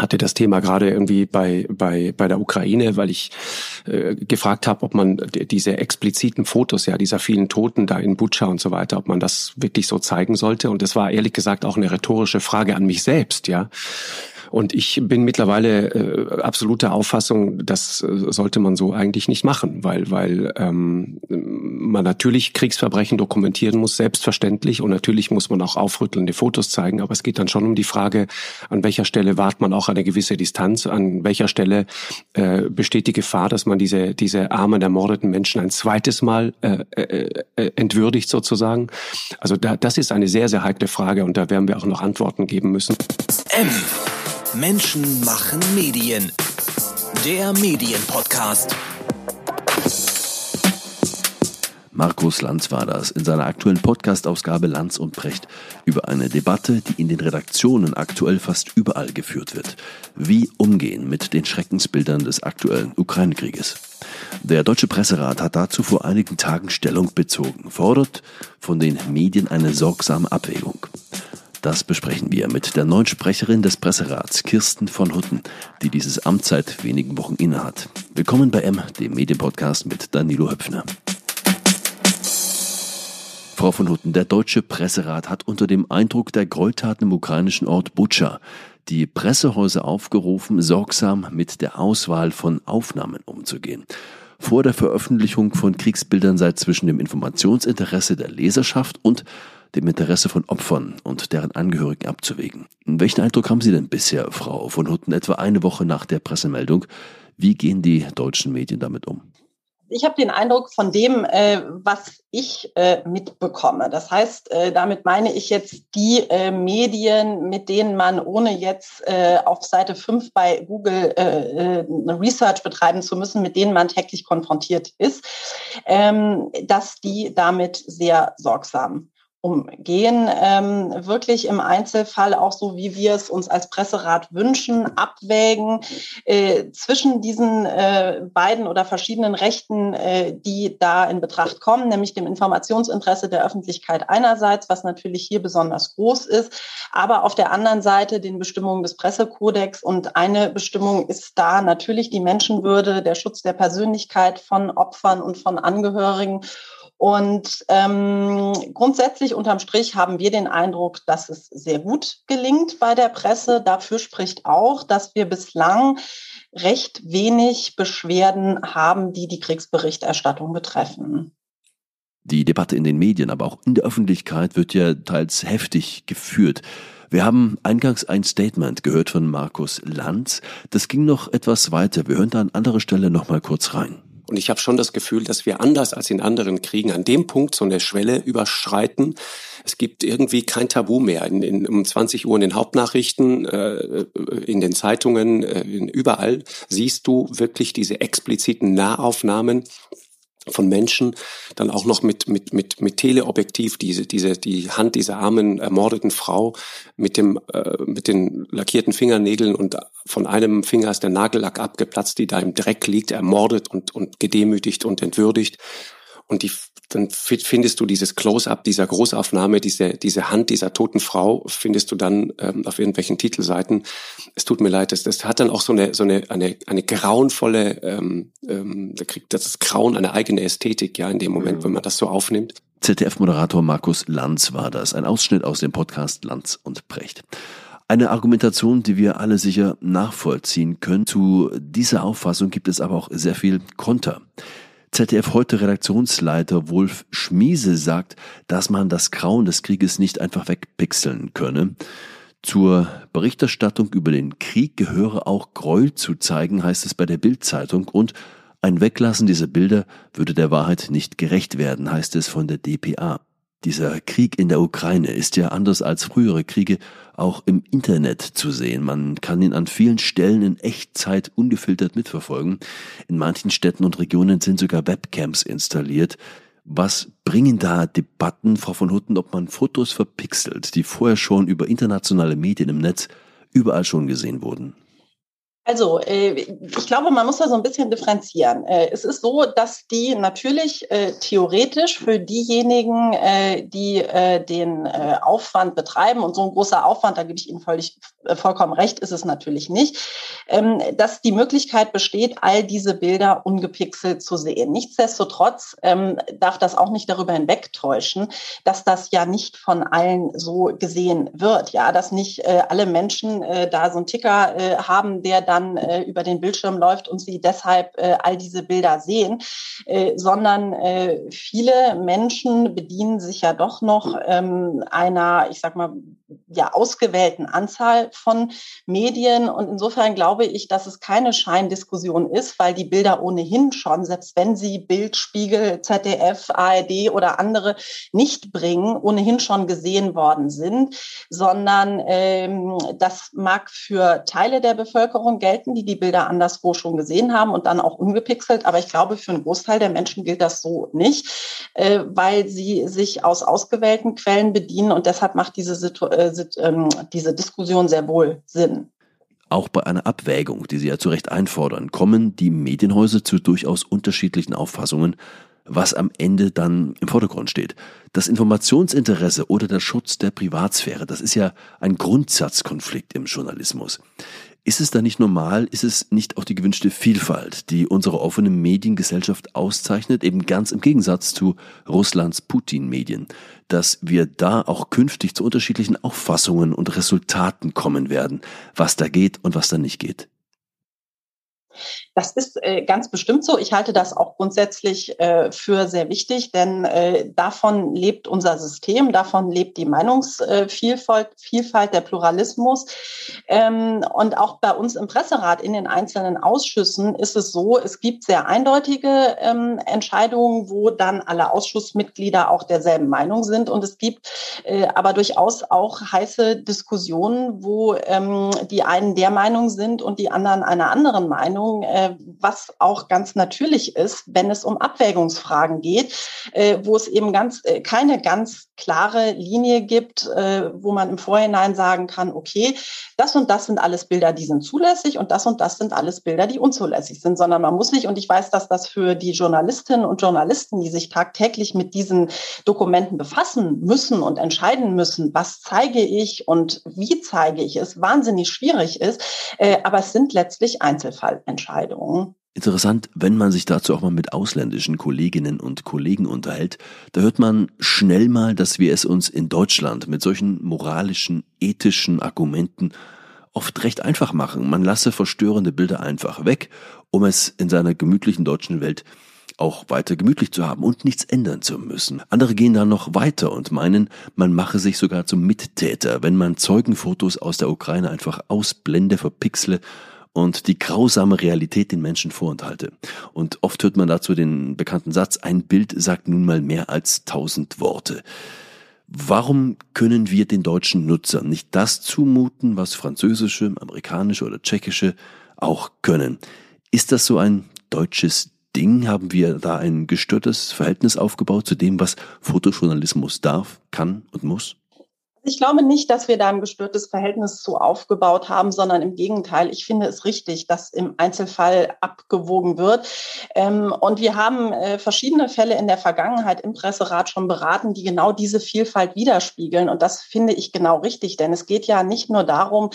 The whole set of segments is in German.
hatte das Thema gerade irgendwie bei bei bei der Ukraine, weil ich äh, gefragt habe, ob man diese expliziten Fotos ja dieser vielen Toten da in Butscha und so weiter, ob man das wirklich so zeigen sollte. Und das war ehrlich gesagt auch eine rhetorische Frage an mich selbst, ja. Und ich bin mittlerweile äh, absoluter Auffassung, das äh, sollte man so eigentlich nicht machen, weil, weil ähm, man natürlich Kriegsverbrechen dokumentieren muss, selbstverständlich. Und natürlich muss man auch aufrüttelnde Fotos zeigen. Aber es geht dann schon um die Frage, an welcher Stelle wahrt man auch eine gewisse Distanz, an welcher Stelle äh, besteht die Gefahr, dass man diese, diese armen, ermordeten Menschen ein zweites Mal äh, äh, äh entwürdigt sozusagen. Also da, das ist eine sehr, sehr heikle Frage und da werden wir auch noch Antworten geben müssen. M. Menschen machen Medien. Der Medienpodcast. Markus Lanz war das in seiner aktuellen Podcast-Ausgabe Lanz und Precht über eine Debatte, die in den Redaktionen aktuell fast überall geführt wird. Wie umgehen mit den Schreckensbildern des aktuellen Ukraine-Krieges? Der Deutsche Presserat hat dazu vor einigen Tagen Stellung bezogen, fordert von den Medien eine sorgsame Abwägung. Das besprechen wir mit der neuen Sprecherin des Presserats, Kirsten von Hutten, die dieses Amt seit wenigen Wochen innehat. Willkommen bei M, dem Medienpodcast mit Danilo Höpfner. Frau von Hutten, der Deutsche Presserat hat unter dem Eindruck der Gräueltaten im ukrainischen Ort Butscha die Pressehäuser aufgerufen, sorgsam mit der Auswahl von Aufnahmen umzugehen. Vor der Veröffentlichung von Kriegsbildern sei zwischen dem Informationsinteresse der Leserschaft und dem Interesse von Opfern und deren Angehörigen abzuwägen. Welchen Eindruck haben Sie denn bisher, Frau von Hutten, etwa eine Woche nach der Pressemeldung? Wie gehen die deutschen Medien damit um? ich habe den Eindruck von dem, äh, was ich äh, mitbekomme. Das heißt, äh, damit meine ich jetzt die äh, Medien, mit denen man, ohne jetzt äh, auf Seite 5 bei Google äh, eine Research betreiben zu müssen, mit denen man täglich konfrontiert ist, ähm, dass die damit sehr sorgsam umgehen, ähm, wirklich im Einzelfall auch so, wie wir es uns als Presserat wünschen, abwägen äh, zwischen diesen äh, beiden oder verschiedenen Rechten, äh, die da in Betracht kommen, nämlich dem Informationsinteresse der Öffentlichkeit einerseits, was natürlich hier besonders groß ist, aber auf der anderen Seite den Bestimmungen des Pressekodex. Und eine Bestimmung ist da natürlich die Menschenwürde, der Schutz der Persönlichkeit von Opfern und von Angehörigen. Und ähm, grundsätzlich unterm Strich haben wir den Eindruck, dass es sehr gut gelingt bei der Presse. Dafür spricht auch, dass wir bislang recht wenig Beschwerden haben, die die Kriegsberichterstattung betreffen. Die Debatte in den Medien, aber auch in der Öffentlichkeit wird ja teils heftig geführt. Wir haben eingangs ein Statement gehört von Markus Lanz. Das ging noch etwas weiter. Wir hören da an anderer Stelle noch mal kurz rein. Und ich habe schon das Gefühl, dass wir anders als in anderen Kriegen an dem Punkt so eine Schwelle überschreiten. Es gibt irgendwie kein Tabu mehr. In, in, um 20 Uhr in den Hauptnachrichten, äh, in den Zeitungen, äh, überall siehst du wirklich diese expliziten Nahaufnahmen von Menschen, dann auch noch mit, mit, mit, mit Teleobjektiv, diese, diese, die Hand dieser armen, ermordeten Frau mit dem, äh, mit den lackierten Fingernägeln und von einem Finger ist der Nagellack abgeplatzt, die da im Dreck liegt, ermordet und, und gedemütigt und entwürdigt. Und die, dann findest du dieses Close-up dieser Großaufnahme, diese, diese Hand dieser toten Frau, findest du dann ähm, auf irgendwelchen Titelseiten. Es tut mir leid, das, das hat dann auch so eine, so eine, eine, eine grauenvolle, ähm, ähm, da kriegt das Grauen eine eigene Ästhetik, ja, in dem Moment, mhm. wenn man das so aufnimmt. ZDF-Moderator Markus Lanz war das, ein Ausschnitt aus dem Podcast Lanz und Precht. Eine Argumentation, die wir alle sicher nachvollziehen können. Zu dieser Auffassung gibt es aber auch sehr viel Konter. ZDF heute Redaktionsleiter Wolf Schmiese sagt, dass man das Grauen des Krieges nicht einfach wegpixeln könne. Zur Berichterstattung über den Krieg gehöre auch Gräuel zu zeigen, heißt es bei der Bildzeitung und ein Weglassen dieser Bilder würde der Wahrheit nicht gerecht werden, heißt es von der DPA. Dieser Krieg in der Ukraine ist ja anders als frühere Kriege auch im Internet zu sehen. Man kann ihn an vielen Stellen in Echtzeit ungefiltert mitverfolgen. In manchen Städten und Regionen sind sogar Webcams installiert. Was bringen da Debatten, Frau von Hutten, ob man Fotos verpixelt, die vorher schon über internationale Medien im Netz überall schon gesehen wurden? Also, äh, ich glaube, man muss da so ein bisschen differenzieren. Äh, es ist so, dass die natürlich äh, theoretisch für diejenigen, die den Aufwand betreiben, und so ein großer Aufwand, da gebe ich Ihnen völlig, vollkommen recht, ist es natürlich nicht, ähm, dass die Möglichkeit besteht, all diese Bilder ungepixelt zu sehen. Nichtsdestotrotz ähm, darf das auch nicht darüber hinwegtäuschen, dass das ja nicht von allen so gesehen wird. Ja, dass nicht alle Menschen da so einen Ticker haben, der dann äh, über den Bildschirm läuft und sie deshalb äh, all diese Bilder sehen, äh, sondern äh, viele Menschen bedienen sich ja doch noch ähm, einer, ich sag mal, ja, ausgewählten Anzahl von Medien. Und insofern glaube ich, dass es keine Scheindiskussion ist, weil die Bilder ohnehin schon, selbst wenn sie Bild, Spiegel, ZDF, ARD oder andere nicht bringen, ohnehin schon gesehen worden sind, sondern ähm, das mag für Teile der Bevölkerung gelten, die die Bilder anderswo schon gesehen haben und dann auch ungepixelt. Aber ich glaube, für einen Großteil der Menschen gilt das so nicht, äh, weil sie sich aus ausgewählten Quellen bedienen und deshalb macht diese, Situ äh, ähm, diese Diskussion sehr wohl Sinn. Auch bei einer Abwägung, die Sie ja zu Recht einfordern, kommen die Medienhäuser zu durchaus unterschiedlichen Auffassungen, was am Ende dann im Vordergrund steht. Das Informationsinteresse oder der Schutz der Privatsphäre, das ist ja ein Grundsatzkonflikt im Journalismus. Ist es da nicht normal, ist es nicht auch die gewünschte Vielfalt, die unsere offene Mediengesellschaft auszeichnet, eben ganz im Gegensatz zu Russlands Putin-Medien, dass wir da auch künftig zu unterschiedlichen Auffassungen und Resultaten kommen werden, was da geht und was da nicht geht? Das ist äh, ganz bestimmt so. Ich halte das auch grundsätzlich äh, für sehr wichtig, denn äh, davon lebt unser System, davon lebt die Meinungsvielfalt, Vielfalt, der Pluralismus. Ähm, und auch bei uns im Presserat in den einzelnen Ausschüssen ist es so, es gibt sehr eindeutige ähm, Entscheidungen, wo dann alle Ausschussmitglieder auch derselben Meinung sind. Und es gibt äh, aber durchaus auch heiße Diskussionen, wo ähm, die einen der Meinung sind und die anderen einer anderen Meinung. Äh, was auch ganz natürlich ist, wenn es um Abwägungsfragen geht, äh, wo es eben ganz äh, keine ganz klare Linie gibt, wo man im Vorhinein sagen kann, okay, das und das sind alles Bilder, die sind zulässig und das und das sind alles Bilder, die unzulässig sind, sondern man muss nicht, und ich weiß, dass das für die Journalistinnen und Journalisten, die sich tagtäglich mit diesen Dokumenten befassen müssen und entscheiden müssen, was zeige ich und wie zeige ich es, wahnsinnig schwierig ist. Aber es sind letztlich Einzelfallentscheidungen. Entscheidungen. Interessant, wenn man sich dazu auch mal mit ausländischen Kolleginnen und Kollegen unterhält, da hört man schnell mal, dass wir es uns in Deutschland mit solchen moralischen, ethischen Argumenten oft recht einfach machen. Man lasse verstörende Bilder einfach weg, um es in seiner gemütlichen deutschen Welt auch weiter gemütlich zu haben und nichts ändern zu müssen. Andere gehen da noch weiter und meinen, man mache sich sogar zum Mittäter, wenn man Zeugenfotos aus der Ukraine einfach ausblende, verpixle und die grausame Realität den Menschen vorenthalte. Und oft hört man dazu den bekannten Satz, ein Bild sagt nun mal mehr als tausend Worte. Warum können wir den deutschen Nutzern nicht das zumuten, was französische, amerikanische oder tschechische auch können? Ist das so ein deutsches Ding? Haben wir da ein gestörtes Verhältnis aufgebaut zu dem, was Fotojournalismus darf, kann und muss? Ich glaube nicht, dass wir da ein gestörtes Verhältnis zu aufgebaut haben, sondern im Gegenteil. Ich finde es richtig, dass im Einzelfall abgewogen wird. Ähm, und wir haben äh, verschiedene Fälle in der Vergangenheit im Presserat schon beraten, die genau diese Vielfalt widerspiegeln. Und das finde ich genau richtig, denn es geht ja nicht nur darum,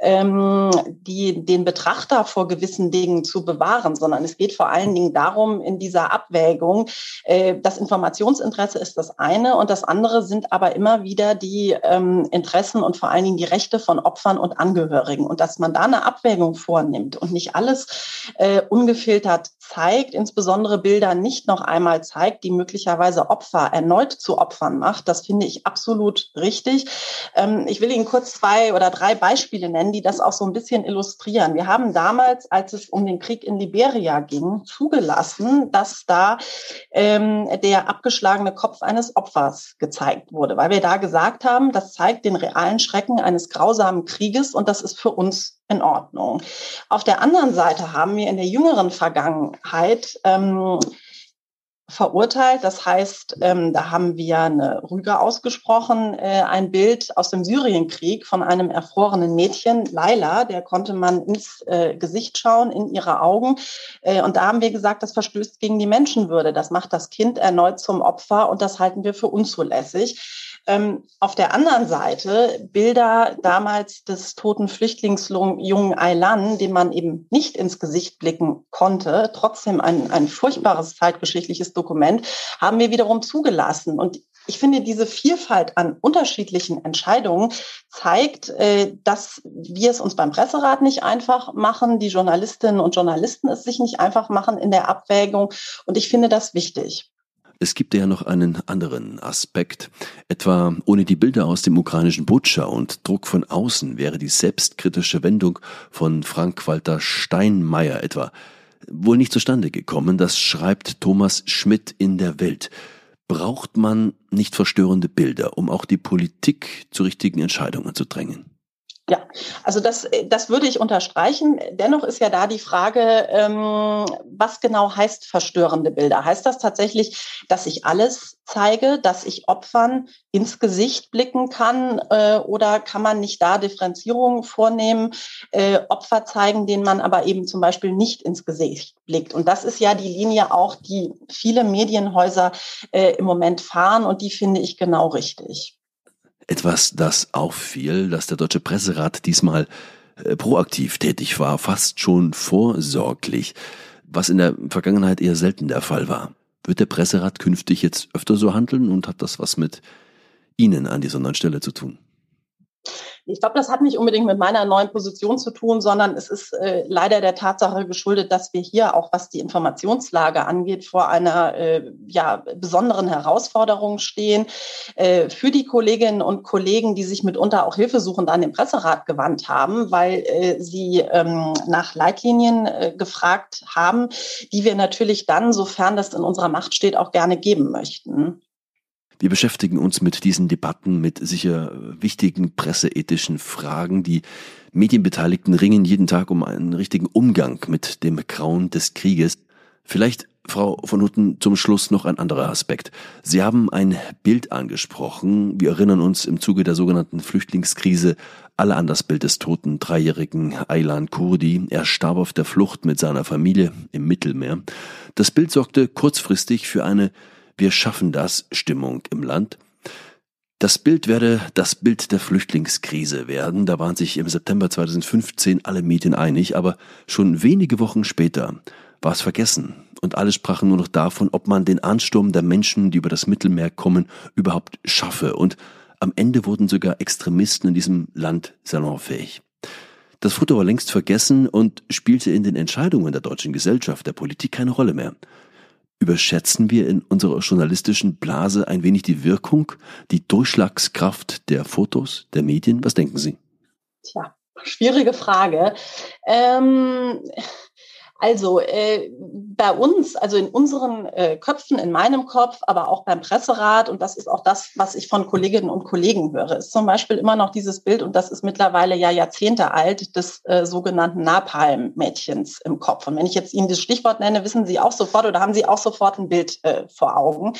ähm, die, den Betrachter vor gewissen Dingen zu bewahren, sondern es geht vor allen Dingen darum, in dieser Abwägung, äh, das Informationsinteresse ist das eine und das andere sind aber immer wieder die ähm, Interessen und vor allen Dingen die Rechte von Opfern und Angehörigen. Und dass man da eine Abwägung vornimmt und nicht alles äh, ungefiltert zeigt, insbesondere Bilder nicht noch einmal zeigt, die möglicherweise Opfer erneut zu Opfern macht, das finde ich absolut richtig. Ähm, ich will Ihnen kurz zwei oder drei Beispiele nennen, die das auch so ein bisschen illustrieren. Wir haben damals, als es um den Krieg in Liberia ging, zugelassen, dass da ähm, der abgeschlagene Kopf eines Opfers gezeigt wurde, weil wir da gesagt haben, das zeigt den realen Schrecken eines grausamen Krieges und das ist für uns in Ordnung. Auf der anderen Seite haben wir in der jüngeren Vergangenheit ähm, verurteilt. Das heißt, ähm, da haben wir eine Rüge ausgesprochen, äh, ein Bild aus dem Syrienkrieg von einem erfrorenen Mädchen, Laila, der konnte man ins äh, Gesicht schauen, in ihre Augen. Äh, und da haben wir gesagt, das verstößt gegen die Menschenwürde. Das macht das Kind erneut zum Opfer und das halten wir für unzulässig. Ähm, auf der anderen Seite Bilder damals des toten Flüchtlingsjungen Aylan, dem man eben nicht ins Gesicht blicken konnte, trotzdem ein, ein furchtbares zeitgeschichtliches Dokument, haben wir wiederum zugelassen. Und ich finde, diese Vielfalt an unterschiedlichen Entscheidungen zeigt, äh, dass wir es uns beim Presserat nicht einfach machen, die Journalistinnen und Journalisten es sich nicht einfach machen in der Abwägung. Und ich finde das wichtig. Es gibt ja noch einen anderen Aspekt. Etwa ohne die Bilder aus dem ukrainischen Butscha und Druck von außen wäre die selbstkritische Wendung von Frank-Walter Steinmeier etwa wohl nicht zustande gekommen. Das schreibt Thomas Schmidt in der Welt. Braucht man nicht verstörende Bilder, um auch die Politik zu richtigen Entscheidungen zu drängen? Ja, also das, das würde ich unterstreichen. Dennoch ist ja da die Frage, ähm, was genau heißt verstörende Bilder? Heißt das tatsächlich, dass ich alles zeige, dass ich Opfern ins Gesicht blicken kann äh, oder kann man nicht da Differenzierungen vornehmen, äh, Opfer zeigen, denen man aber eben zum Beispiel nicht ins Gesicht blickt? Und das ist ja die Linie auch, die viele Medienhäuser äh, im Moment fahren und die finde ich genau richtig. Etwas, das auffiel, dass der Deutsche Presserat diesmal äh, proaktiv tätig war, fast schon vorsorglich, was in der Vergangenheit eher selten der Fall war. Wird der Presserat künftig jetzt öfter so handeln und hat das was mit Ihnen an dieser neuen Stelle zu tun? Ich glaube, das hat nicht unbedingt mit meiner neuen Position zu tun, sondern es ist äh, leider der Tatsache geschuldet, dass wir hier auch, was die Informationslage angeht, vor einer äh, ja, besonderen Herausforderung stehen. Äh, für die Kolleginnen und Kollegen, die sich mitunter auch hilfesuchend an den Presserat gewandt haben, weil äh, sie ähm, nach Leitlinien äh, gefragt haben, die wir natürlich dann, sofern das in unserer Macht steht, auch gerne geben möchten. Wir beschäftigen uns mit diesen Debatten mit sicher wichtigen presseethischen Fragen. Die Medienbeteiligten ringen jeden Tag um einen richtigen Umgang mit dem Grauen des Krieges. Vielleicht, Frau von Hutten, zum Schluss noch ein anderer Aspekt. Sie haben ein Bild angesprochen. Wir erinnern uns im Zuge der sogenannten Flüchtlingskrise alle an das Bild des toten dreijährigen Aylan Kurdi. Er starb auf der Flucht mit seiner Familie im Mittelmeer. Das Bild sorgte kurzfristig für eine wir schaffen das Stimmung im Land. Das Bild werde das Bild der Flüchtlingskrise werden. Da waren sich im September 2015 alle Medien einig, aber schon wenige Wochen später war es vergessen und alle sprachen nur noch davon, ob man den Ansturm der Menschen, die über das Mittelmeer kommen, überhaupt schaffe. Und am Ende wurden sogar Extremisten in diesem Land salonfähig. Das wurde aber längst vergessen und spielte in den Entscheidungen der deutschen Gesellschaft, der Politik keine Rolle mehr. Überschätzen wir in unserer journalistischen Blase ein wenig die Wirkung, die Durchschlagskraft der Fotos, der Medien? Was denken Sie? Tja, schwierige Frage. Ähm, also äh, bei uns, also in unseren äh, Köpfen, in meinem Kopf, aber auch beim Presserat, und das ist auch das, was ich von Kolleginnen und Kollegen höre, ist zum Beispiel immer noch dieses Bild, und das ist mittlerweile ja Jahrzehnte alt, des äh, sogenannten Napalm-Mädchens im Kopf. Und wenn ich jetzt Ihnen das Stichwort nenne, wissen Sie auch sofort oder haben Sie auch sofort ein Bild äh, vor Augen.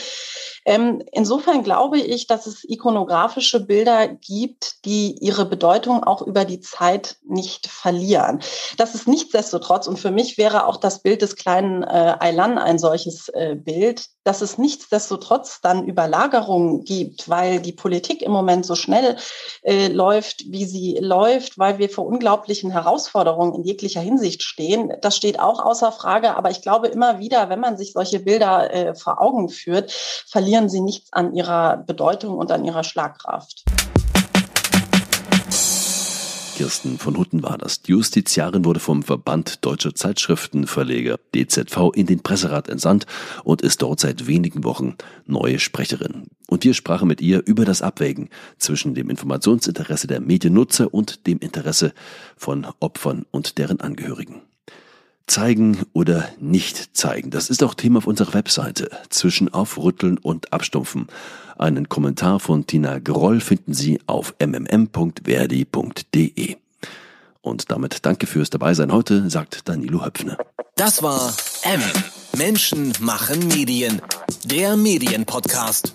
Ähm, insofern glaube ich, dass es ikonografische Bilder gibt, die ihre Bedeutung auch über die Zeit nicht verlieren. Das ist nichtsdestotrotz, und für mich wäre auch das Bild des kleinen äh, Aylan ein solches äh, Bild, dass es nichtsdestotrotz dann Überlagerungen gibt, weil die Politik im Moment so schnell äh, läuft, wie sie läuft, weil wir vor unglaublichen Herausforderungen in jeglicher Hinsicht stehen. Das steht auch außer Frage. Aber ich glaube immer wieder, wenn man sich solche Bilder äh, vor Augen führt, verlieren sie nichts an ihrer Bedeutung und an ihrer Schlagkraft. Kirsten von Hutten war das. Die Justiziarin wurde vom Verband Deutscher Zeitschriftenverleger DZV in den Presserat entsandt und ist dort seit wenigen Wochen neue Sprecherin. Und wir sprachen mit ihr über das Abwägen zwischen dem Informationsinteresse der Mediennutzer und dem Interesse von Opfern und deren Angehörigen. Zeigen oder nicht zeigen, das ist auch Thema auf unserer Webseite. Zwischen Aufrütteln und Abstumpfen. Einen Kommentar von Tina Groll finden Sie auf mmm.verdi.de. Und damit danke fürs Dabeisein heute, sagt Danilo Höpfner. Das war M Menschen machen Medien. Der Medienpodcast.